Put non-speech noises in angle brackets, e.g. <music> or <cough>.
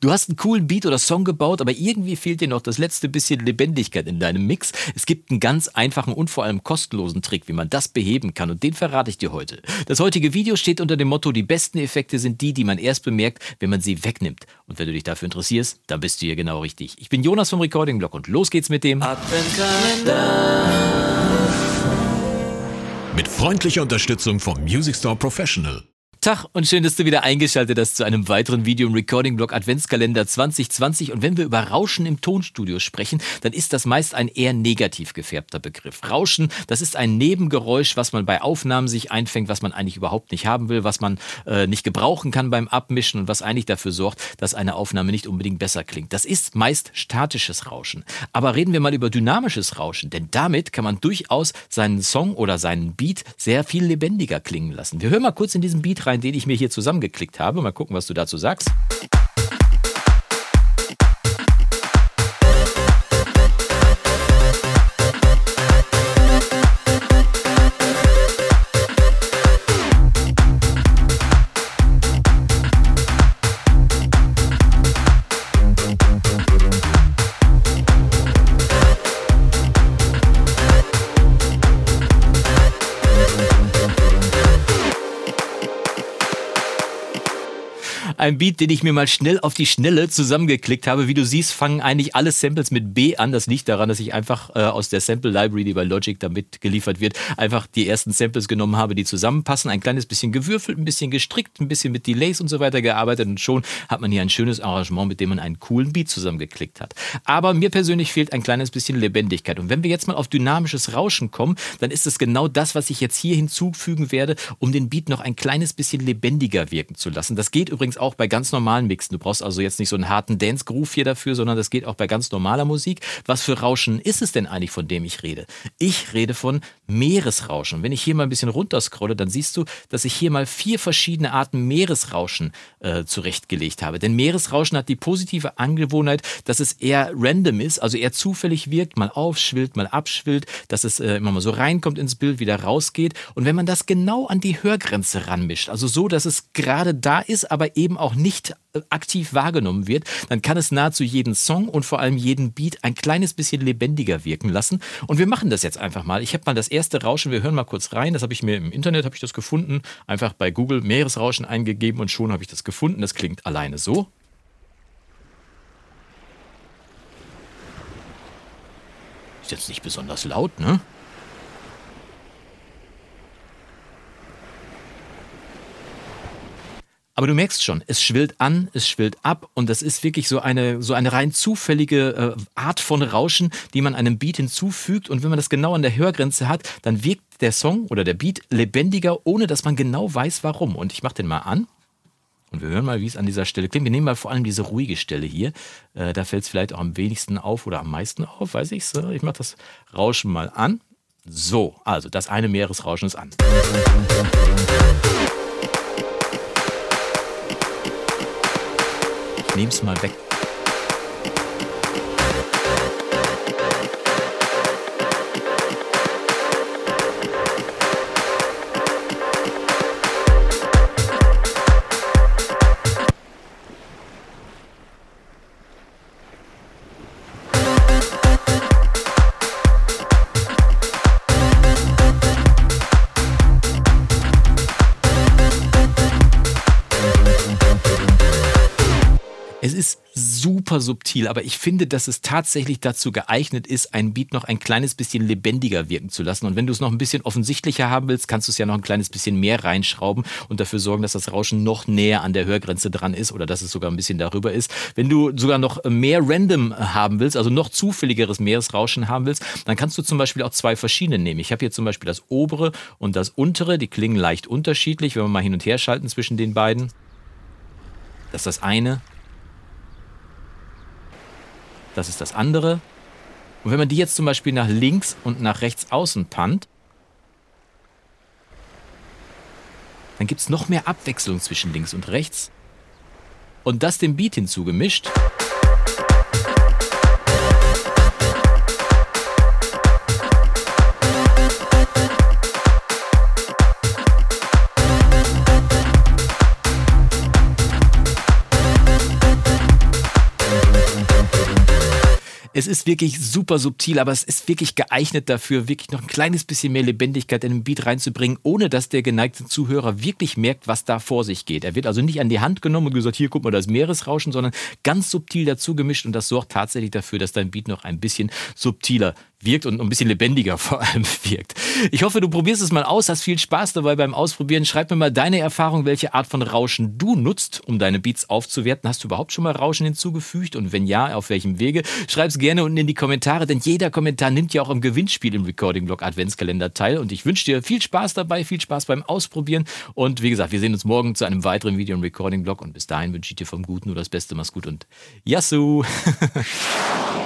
Du hast einen coolen Beat oder Song gebaut, aber irgendwie fehlt dir noch das letzte bisschen Lebendigkeit in deinem Mix. Es gibt einen ganz einfachen und vor allem kostenlosen Trick, wie man das beheben kann und den verrate ich dir heute. Das heutige Video steht unter dem Motto, die besten Effekte sind die, die man erst bemerkt, wenn man sie wegnimmt. Und wenn du dich dafür interessierst, dann bist du hier genau richtig. Ich bin Jonas vom Recording Blog und los geht's mit dem Adventkalender. Mit freundlicher Unterstützung vom Music Store Professional. Tag und schön, dass du wieder eingeschaltet hast zu einem weiteren Video im Recording-Blog Adventskalender 2020. Und wenn wir über Rauschen im Tonstudio sprechen, dann ist das meist ein eher negativ gefärbter Begriff. Rauschen, das ist ein Nebengeräusch, was man bei Aufnahmen sich einfängt, was man eigentlich überhaupt nicht haben will, was man äh, nicht gebrauchen kann beim Abmischen und was eigentlich dafür sorgt, dass eine Aufnahme nicht unbedingt besser klingt. Das ist meist statisches Rauschen. Aber reden wir mal über dynamisches Rauschen, denn damit kann man durchaus seinen Song oder seinen Beat sehr viel lebendiger klingen lassen. Wir hören mal kurz in diesen Beat rein, den ich mir hier zusammengeklickt habe. Mal gucken, was du dazu sagst. Ein Beat, den ich mir mal schnell auf die Schnelle zusammengeklickt habe. Wie du siehst, fangen eigentlich alle Samples mit B an. Das liegt daran, dass ich einfach äh, aus der Sample Library, die bei Logic damit geliefert wird, einfach die ersten Samples genommen habe, die zusammenpassen. Ein kleines bisschen gewürfelt, ein bisschen gestrickt, ein bisschen mit Delays und so weiter gearbeitet und schon hat man hier ein schönes Arrangement, mit dem man einen coolen Beat zusammengeklickt hat. Aber mir persönlich fehlt ein kleines bisschen Lebendigkeit. Und wenn wir jetzt mal auf dynamisches Rauschen kommen, dann ist es genau das, was ich jetzt hier hinzufügen werde, um den Beat noch ein kleines bisschen lebendiger wirken zu lassen. Das geht übrigens auch auch bei ganz normalen Mixen. Du brauchst also jetzt nicht so einen harten Dance-Groove hier dafür, sondern das geht auch bei ganz normaler Musik. Was für Rauschen ist es denn eigentlich, von dem ich rede? Ich rede von Meeresrauschen. Wenn ich hier mal ein bisschen runterscrolle, dann siehst du, dass ich hier mal vier verschiedene Arten Meeresrauschen äh, zurechtgelegt habe. Denn Meeresrauschen hat die positive Angewohnheit, dass es eher random ist, also eher zufällig wirkt, mal aufschwillt, mal abschwillt, dass es äh, immer mal so reinkommt ins Bild, wieder rausgeht. Und wenn man das genau an die Hörgrenze ranmischt, also so, dass es gerade da ist, aber eben auch nicht äh, aktiv wahrgenommen wird, dann kann es nahezu jeden Song und vor allem jeden Beat ein kleines bisschen lebendiger wirken lassen. Und wir machen das jetzt einfach mal. Ich habe mal das erste Rauschen, wir hören mal kurz rein. Das habe ich mir im Internet, habe ich das gefunden, einfach bei Google Meeresrauschen eingegeben und schon habe ich das gefunden. Das klingt alleine so. Ist jetzt nicht besonders laut, ne? Aber du merkst schon, es schwillt an, es schwillt ab und das ist wirklich so eine, so eine rein zufällige äh, Art von Rauschen, die man einem Beat hinzufügt. Und wenn man das genau an der Hörgrenze hat, dann wirkt der Song oder der Beat lebendiger, ohne dass man genau weiß, warum. Und ich mache den mal an. Und wir hören mal, wie es an dieser Stelle klingt. Wir nehmen mal vor allem diese ruhige Stelle hier. Äh, da fällt es vielleicht auch am wenigsten auf oder am meisten auf, weiß ich so. Ich mache das Rauschen mal an. So, also das eine Meeresrauschen ist an. nehme es mal weg. Super subtil, aber ich finde, dass es tatsächlich dazu geeignet ist, ein Beat noch ein kleines bisschen lebendiger wirken zu lassen. Und wenn du es noch ein bisschen offensichtlicher haben willst, kannst du es ja noch ein kleines bisschen mehr reinschrauben und dafür sorgen, dass das Rauschen noch näher an der Hörgrenze dran ist oder dass es sogar ein bisschen darüber ist. Wenn du sogar noch mehr Random haben willst, also noch zufälligeres Meeresrauschen haben willst, dann kannst du zum Beispiel auch zwei verschiedene nehmen. Ich habe hier zum Beispiel das obere und das untere, die klingen leicht unterschiedlich, wenn wir mal hin und her schalten zwischen den beiden. Das ist das eine. Das ist das andere. Und wenn man die jetzt zum Beispiel nach links und nach rechts außen pannt, dann gibt es noch mehr Abwechslung zwischen links und rechts. Und das dem Beat hinzugemischt. Es ist wirklich super subtil, aber es ist wirklich geeignet dafür, wirklich noch ein kleines bisschen mehr Lebendigkeit in den Beat reinzubringen, ohne dass der geneigte Zuhörer wirklich merkt, was da vor sich geht. Er wird also nicht an die Hand genommen und gesagt, hier guck mal, das Meeresrauschen, sondern ganz subtil dazu gemischt und das sorgt tatsächlich dafür, dass dein Beat noch ein bisschen subtiler wirkt und ein bisschen lebendiger <laughs> vor allem wirkt. Ich hoffe, du probierst es mal aus, hast viel Spaß dabei beim Ausprobieren. Schreib mir mal deine Erfahrung, welche Art von Rauschen du nutzt, um deine Beats aufzuwerten. Hast du überhaupt schon mal Rauschen hinzugefügt und wenn ja, auf welchem Wege? Schreib es gerne unten in die Kommentare, denn jeder Kommentar nimmt ja auch im Gewinnspiel im Recording Blog Adventskalender teil und ich wünsche dir viel Spaß dabei, viel Spaß beim Ausprobieren und wie gesagt, wir sehen uns morgen zu einem weiteren Video im Recording Blog und bis dahin wünsche ich dir vom Guten nur das Beste. Mach's gut und Yassou! <laughs>